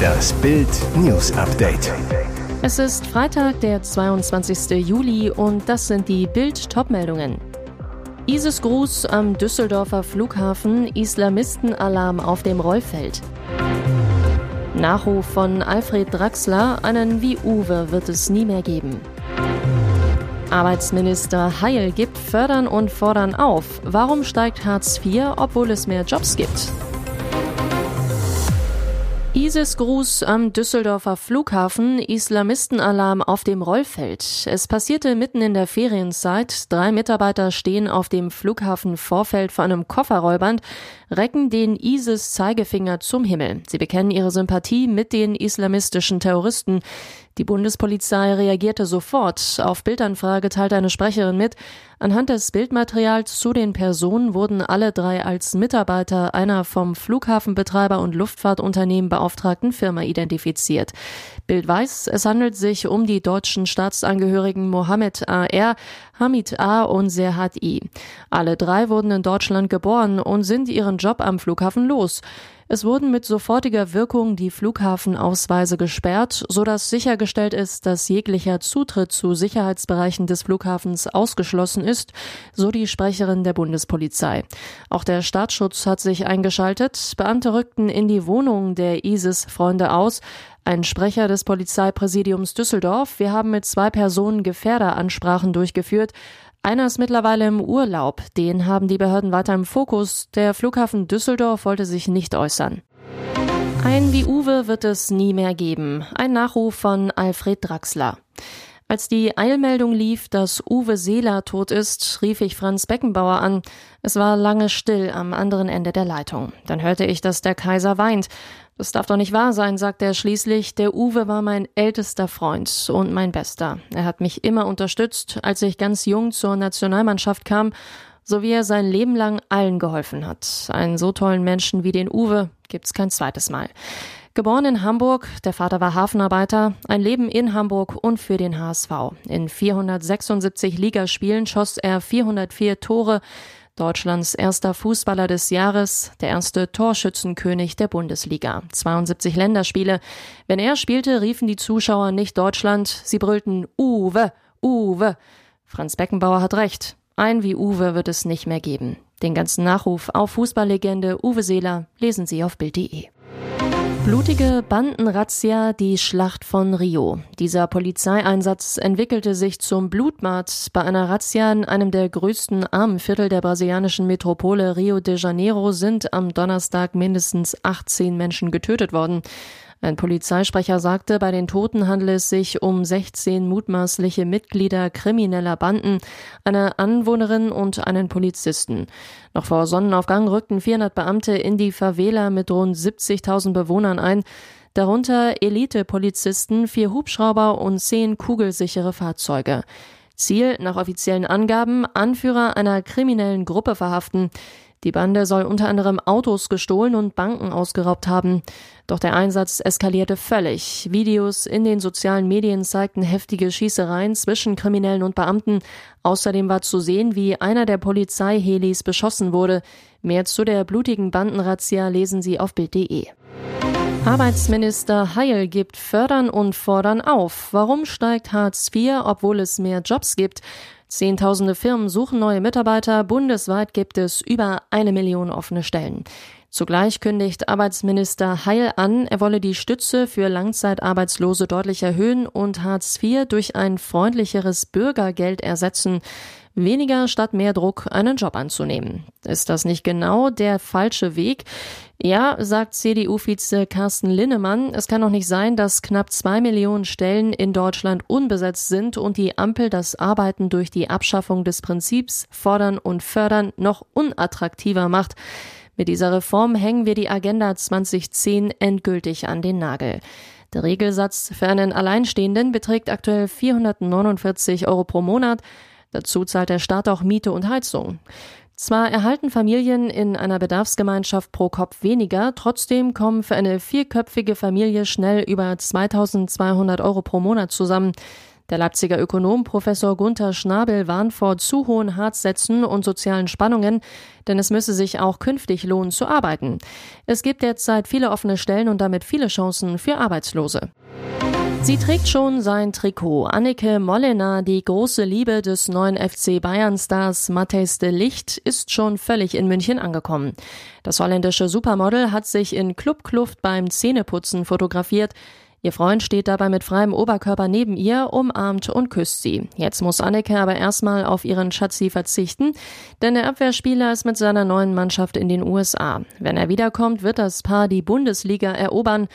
Das Bild News Update. Es ist Freitag, der 22. Juli und das sind die Bild Topmeldungen. ISIS Gruß am Düsseldorfer Flughafen, Islamistenalarm auf dem Rollfeld. Nachruf von Alfred Draxler, einen wie Uwe wird es nie mehr geben. Arbeitsminister Heil gibt Fördern und Fordern auf. Warum steigt Hartz IV, obwohl es mehr Jobs gibt? ISIS-Gruß am Düsseldorfer Flughafen, Islamistenalarm auf dem Rollfeld. Es passierte mitten in der Ferienzeit. Drei Mitarbeiter stehen auf dem Flughafenvorfeld vor einem Kofferrollband, recken den ISIS-Zeigefinger zum Himmel. Sie bekennen ihre Sympathie mit den islamistischen Terroristen. Die Bundespolizei reagierte sofort. Auf Bildanfrage teilte eine Sprecherin mit, anhand des Bildmaterials zu den Personen wurden alle drei als Mitarbeiter einer vom Flughafenbetreiber und Luftfahrtunternehmen beauftragten Firma identifiziert. Bild weiß, es handelt sich um die deutschen Staatsangehörigen Mohammed A.R., Hamid A. und Serhat I. Alle drei wurden in Deutschland geboren und sind ihren Job am Flughafen los. Es wurden mit sofortiger Wirkung die Flughafenausweise gesperrt, sodass sichergestellt ist, dass jeglicher Zutritt zu Sicherheitsbereichen des Flughafens ausgeschlossen ist, so die Sprecherin der Bundespolizei. Auch der Staatsschutz hat sich eingeschaltet. Beamte rückten in die Wohnung der ISIS-Freunde aus. Ein Sprecher des Polizeipräsidiums Düsseldorf. Wir haben mit zwei Personen Gefährderansprachen durchgeführt. Einer ist mittlerweile im Urlaub. Den haben die Behörden weiter im Fokus. Der Flughafen Düsseldorf wollte sich nicht äußern. Ein wie Uwe wird es nie mehr geben. Ein Nachruf von Alfred Draxler. Als die Eilmeldung lief, dass Uwe Seeler tot ist, rief ich Franz Beckenbauer an. Es war lange still am anderen Ende der Leitung. Dann hörte ich, dass der Kaiser weint. Das darf doch nicht wahr sein, sagt er schließlich. Der Uwe war mein ältester Freund und mein bester. Er hat mich immer unterstützt, als ich ganz jung zur Nationalmannschaft kam, so wie er sein Leben lang allen geholfen hat. Einen so tollen Menschen wie den Uwe gibt's kein zweites Mal. Geboren in Hamburg, der Vater war Hafenarbeiter, ein Leben in Hamburg und für den HSV. In 476 Ligaspielen schoss er 404 Tore, Deutschlands erster Fußballer des Jahres, der erste Torschützenkönig der Bundesliga. 72 Länderspiele. Wenn er spielte, riefen die Zuschauer nicht Deutschland, sie brüllten Uwe, Uwe. Franz Beckenbauer hat recht. Ein wie Uwe wird es nicht mehr geben. Den ganzen Nachruf auf Fußballlegende Uwe Seeler lesen Sie auf Bild.de. Blutige Bandenrazzia, die Schlacht von Rio. Dieser Polizeieinsatz entwickelte sich zum Blutbad. Bei einer Razzia in einem der größten Armenviertel der brasilianischen Metropole Rio de Janeiro sind am Donnerstag mindestens 18 Menschen getötet worden. Ein Polizeisprecher sagte, bei den Toten handele es sich um 16 mutmaßliche Mitglieder krimineller Banden, eine Anwohnerin und einen Polizisten. Noch vor Sonnenaufgang rückten 400 Beamte in die Favela mit rund 70.000 Bewohnern ein, darunter Elite-Polizisten, vier Hubschrauber und zehn kugelsichere Fahrzeuge. Ziel nach offiziellen Angaben Anführer einer kriminellen Gruppe verhaften. Die Bande soll unter anderem Autos gestohlen und Banken ausgeraubt haben. Doch der Einsatz eskalierte völlig. Videos in den sozialen Medien zeigten heftige Schießereien zwischen Kriminellen und Beamten. Außerdem war zu sehen, wie einer der Polizeihelis beschossen wurde. Mehr zu der blutigen Bandenrazzia lesen Sie auf Bild.de. Arbeitsminister Heil gibt Fördern und Fordern auf. Warum steigt Hartz IV, obwohl es mehr Jobs gibt? Zehntausende Firmen suchen neue Mitarbeiter. Bundesweit gibt es über eine Million offene Stellen. Zugleich kündigt Arbeitsminister Heil an, er wolle die Stütze für Langzeitarbeitslose deutlich erhöhen und Hartz IV durch ein freundlicheres Bürgergeld ersetzen. Weniger statt mehr Druck, einen Job anzunehmen. Ist das nicht genau der falsche Weg? Ja, sagt CDU-Vize Carsten Linnemann, es kann doch nicht sein, dass knapp zwei Millionen Stellen in Deutschland unbesetzt sind und die Ampel das Arbeiten durch die Abschaffung des Prinzips fordern und fördern noch unattraktiver macht. Mit dieser Reform hängen wir die Agenda 2010 endgültig an den Nagel. Der Regelsatz für einen Alleinstehenden beträgt aktuell 449 Euro pro Monat. Dazu zahlt der Staat auch Miete und Heizung. Zwar erhalten Familien in einer Bedarfsgemeinschaft pro Kopf weniger, trotzdem kommen für eine vierköpfige Familie schnell über 2200 Euro pro Monat zusammen. Der Leipziger Ökonom Professor Gunther Schnabel warnt vor zu hohen Harzsätzen und sozialen Spannungen, denn es müsse sich auch künftig lohnen zu arbeiten. Es gibt derzeit viele offene Stellen und damit viele Chancen für Arbeitslose. Sie trägt schon sein Trikot. Annike Mollena, die große Liebe des neuen FC Bayern-Stars Matthijs de Licht, ist schon völlig in München angekommen. Das holländische Supermodel hat sich in Clubkluft beim Zähneputzen fotografiert. Ihr Freund steht dabei mit freiem Oberkörper neben ihr, umarmt und küsst sie. Jetzt muss Annike aber erstmal auf ihren Schatzi verzichten, denn der Abwehrspieler ist mit seiner neuen Mannschaft in den USA. Wenn er wiederkommt, wird das Paar die Bundesliga erobern.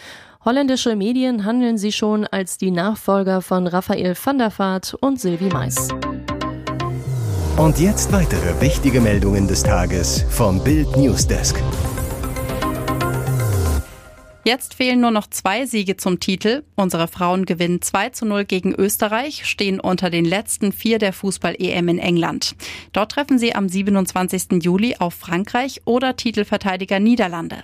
Holländische Medien handeln sie schon als die Nachfolger von Raphael van der Vaart und Sylvie Mais. Und jetzt weitere wichtige Meldungen des Tages vom Bild Newsdesk. Jetzt fehlen nur noch zwei Siege zum Titel. Unsere Frauen gewinnen 2 zu 0 gegen Österreich, stehen unter den letzten vier der Fußball-EM in England. Dort treffen sie am 27. Juli auf Frankreich oder Titelverteidiger Niederlande.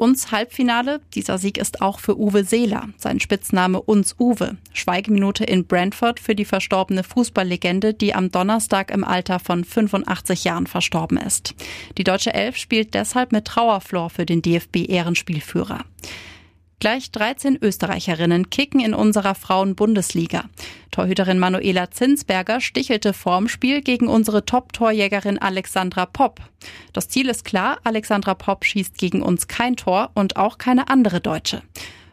Uns Halbfinale. Dieser Sieg ist auch für Uwe Seeler. Sein Spitzname Uns Uwe. Schweigeminute in Brentford für die verstorbene Fußballlegende, die am Donnerstag im Alter von 85 Jahren verstorben ist. Die deutsche Elf spielt deshalb mit Trauerflor für den DFB-Ehrenspielführer. Gleich 13 Österreicherinnen kicken in unserer Frauen-Bundesliga. Torhüterin Manuela Zinsberger stichelte vorm Spiel gegen unsere Top-Torjägerin Alexandra Popp. Das Ziel ist klar, Alexandra Popp schießt gegen uns kein Tor und auch keine andere Deutsche.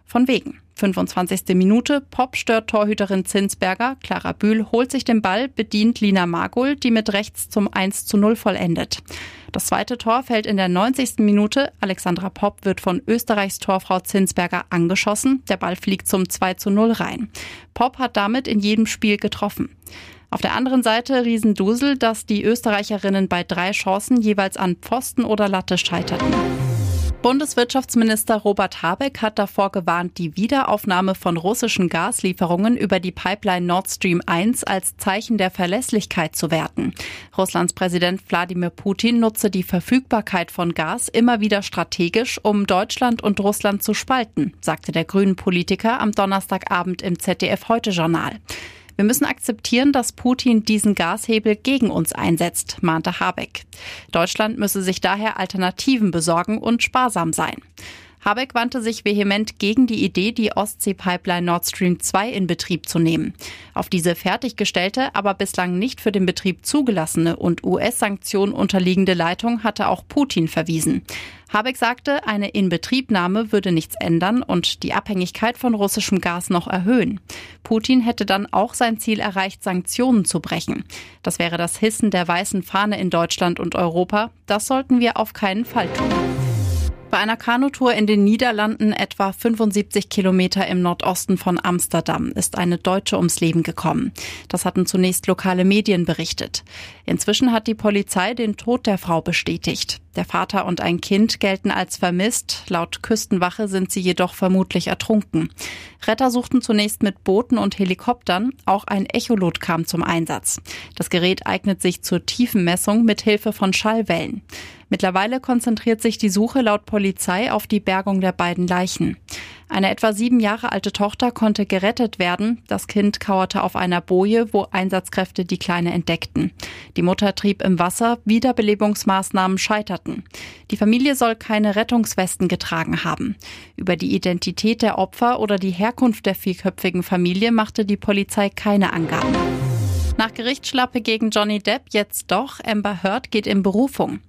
Von wegen. 25. Minute, Pop stört Torhüterin Zinsberger, Clara Bühl holt sich den Ball, bedient Lina Magul, die mit rechts zum 1 zu 0 vollendet. Das zweite Tor fällt in der 90. Minute. Alexandra Popp wird von Österreichs Torfrau Zinsberger angeschossen. Der Ball fliegt zum 2 zu 0 rein. Popp hat damit in jedem Spiel getroffen. Auf der anderen Seite Riesendusel, dass die Österreicherinnen bei drei Chancen jeweils an Pfosten oder Latte scheiterten. Bundeswirtschaftsminister Robert Habeck hat davor gewarnt, die Wiederaufnahme von russischen Gaslieferungen über die Pipeline Nord Stream 1 als Zeichen der Verlässlichkeit zu werten. Russlands Präsident Wladimir Putin nutze die Verfügbarkeit von Gas immer wieder strategisch, um Deutschland und Russland zu spalten, sagte der grünen Politiker am Donnerstagabend im ZDF Heute Journal. Wir müssen akzeptieren, dass Putin diesen Gashebel gegen uns einsetzt, mahnte Habeck. Deutschland müsse sich daher Alternativen besorgen und sparsam sein. Habeck wandte sich vehement gegen die Idee, die Ostsee-Pipeline Nord Stream 2 in Betrieb zu nehmen. Auf diese fertiggestellte, aber bislang nicht für den Betrieb zugelassene und US-Sanktionen unterliegende Leitung hatte auch Putin verwiesen. Habeck sagte, eine Inbetriebnahme würde nichts ändern und die Abhängigkeit von russischem Gas noch erhöhen. Putin hätte dann auch sein Ziel erreicht, Sanktionen zu brechen. Das wäre das Hissen der weißen Fahne in Deutschland und Europa. Das sollten wir auf keinen Fall tun. Bei einer Kanutour in den Niederlanden, etwa 75 Kilometer im Nordosten von Amsterdam, ist eine Deutsche ums Leben gekommen. Das hatten zunächst lokale Medien berichtet. Inzwischen hat die Polizei den Tod der Frau bestätigt. Der Vater und ein Kind gelten als vermisst. Laut Küstenwache sind sie jedoch vermutlich ertrunken. Retter suchten zunächst mit Booten und Helikoptern. Auch ein Echolot kam zum Einsatz. Das Gerät eignet sich zur Tiefenmessung mit Hilfe von Schallwellen. Mittlerweile konzentriert sich die Suche laut Polizei auf die Bergung der beiden Leichen. Eine etwa sieben Jahre alte Tochter konnte gerettet werden. Das Kind kauerte auf einer Boje, wo Einsatzkräfte die Kleine entdeckten. Die Mutter trieb im Wasser, Wiederbelebungsmaßnahmen scheiterten. Die Familie soll keine Rettungswesten getragen haben. Über die Identität der Opfer oder die Herkunft der vierköpfigen Familie machte die Polizei keine Angaben. Nach Gerichtsschlappe gegen Johnny Depp jetzt doch, Amber Heard geht in Berufung.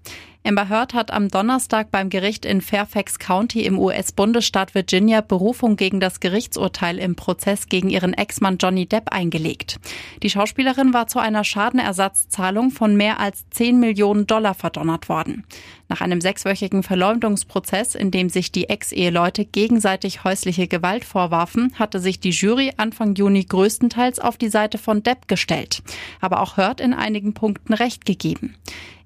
Amber Heard hat am Donnerstag beim Gericht in Fairfax County im US-Bundesstaat Virginia Berufung gegen das Gerichtsurteil im Prozess gegen ihren Ex-Mann Johnny Depp eingelegt. Die Schauspielerin war zu einer Schadenersatzzahlung von mehr als 10 Millionen Dollar verdonnert worden. Nach einem sechswöchigen Verleumdungsprozess, in dem sich die Ex-Eheleute gegenseitig häusliche Gewalt vorwarfen, hatte sich die Jury Anfang Juni größtenteils auf die Seite von Depp gestellt. Aber auch Heard in einigen Punkten Recht gegeben.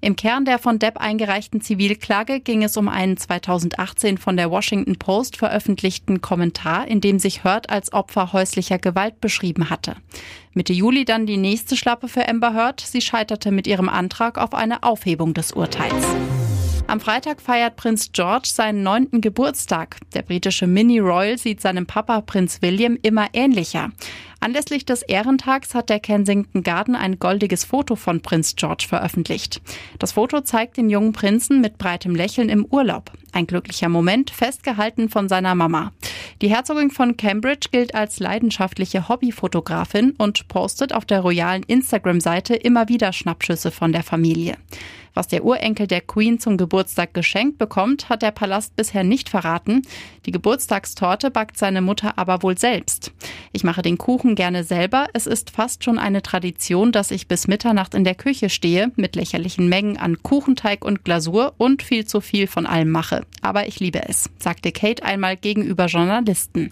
Im Kern der von Depp eingereichten Zivilklage ging es um einen 2018 von der Washington Post veröffentlichten Kommentar, in dem sich Heard als Opfer häuslicher Gewalt beschrieben hatte. Mitte Juli dann die nächste Schlappe für Amber Heard. Sie scheiterte mit ihrem Antrag auf eine Aufhebung des Urteils. Am Freitag feiert Prinz George seinen neunten Geburtstag. Der britische Mini-Royal sieht seinem Papa Prinz William immer ähnlicher. Anlässlich des Ehrentags hat der Kensington Garden ein goldiges Foto von Prinz George veröffentlicht. Das Foto zeigt den jungen Prinzen mit breitem Lächeln im Urlaub. Ein glücklicher Moment, festgehalten von seiner Mama. Die Herzogin von Cambridge gilt als leidenschaftliche Hobbyfotografin und postet auf der royalen Instagram-Seite immer wieder Schnappschüsse von der Familie. Was der Urenkel der Queen zum Geburtstag geschenkt bekommt, hat der Palast bisher nicht verraten. Die Geburtstagstorte backt seine Mutter aber wohl selbst. Ich mache den Kuchen gerne selber. Es ist fast schon eine Tradition, dass ich bis Mitternacht in der Küche stehe, mit lächerlichen Mengen an Kuchenteig und Glasur und viel zu viel von allem mache. Aber ich liebe es, sagte Kate einmal gegenüber Journalisten.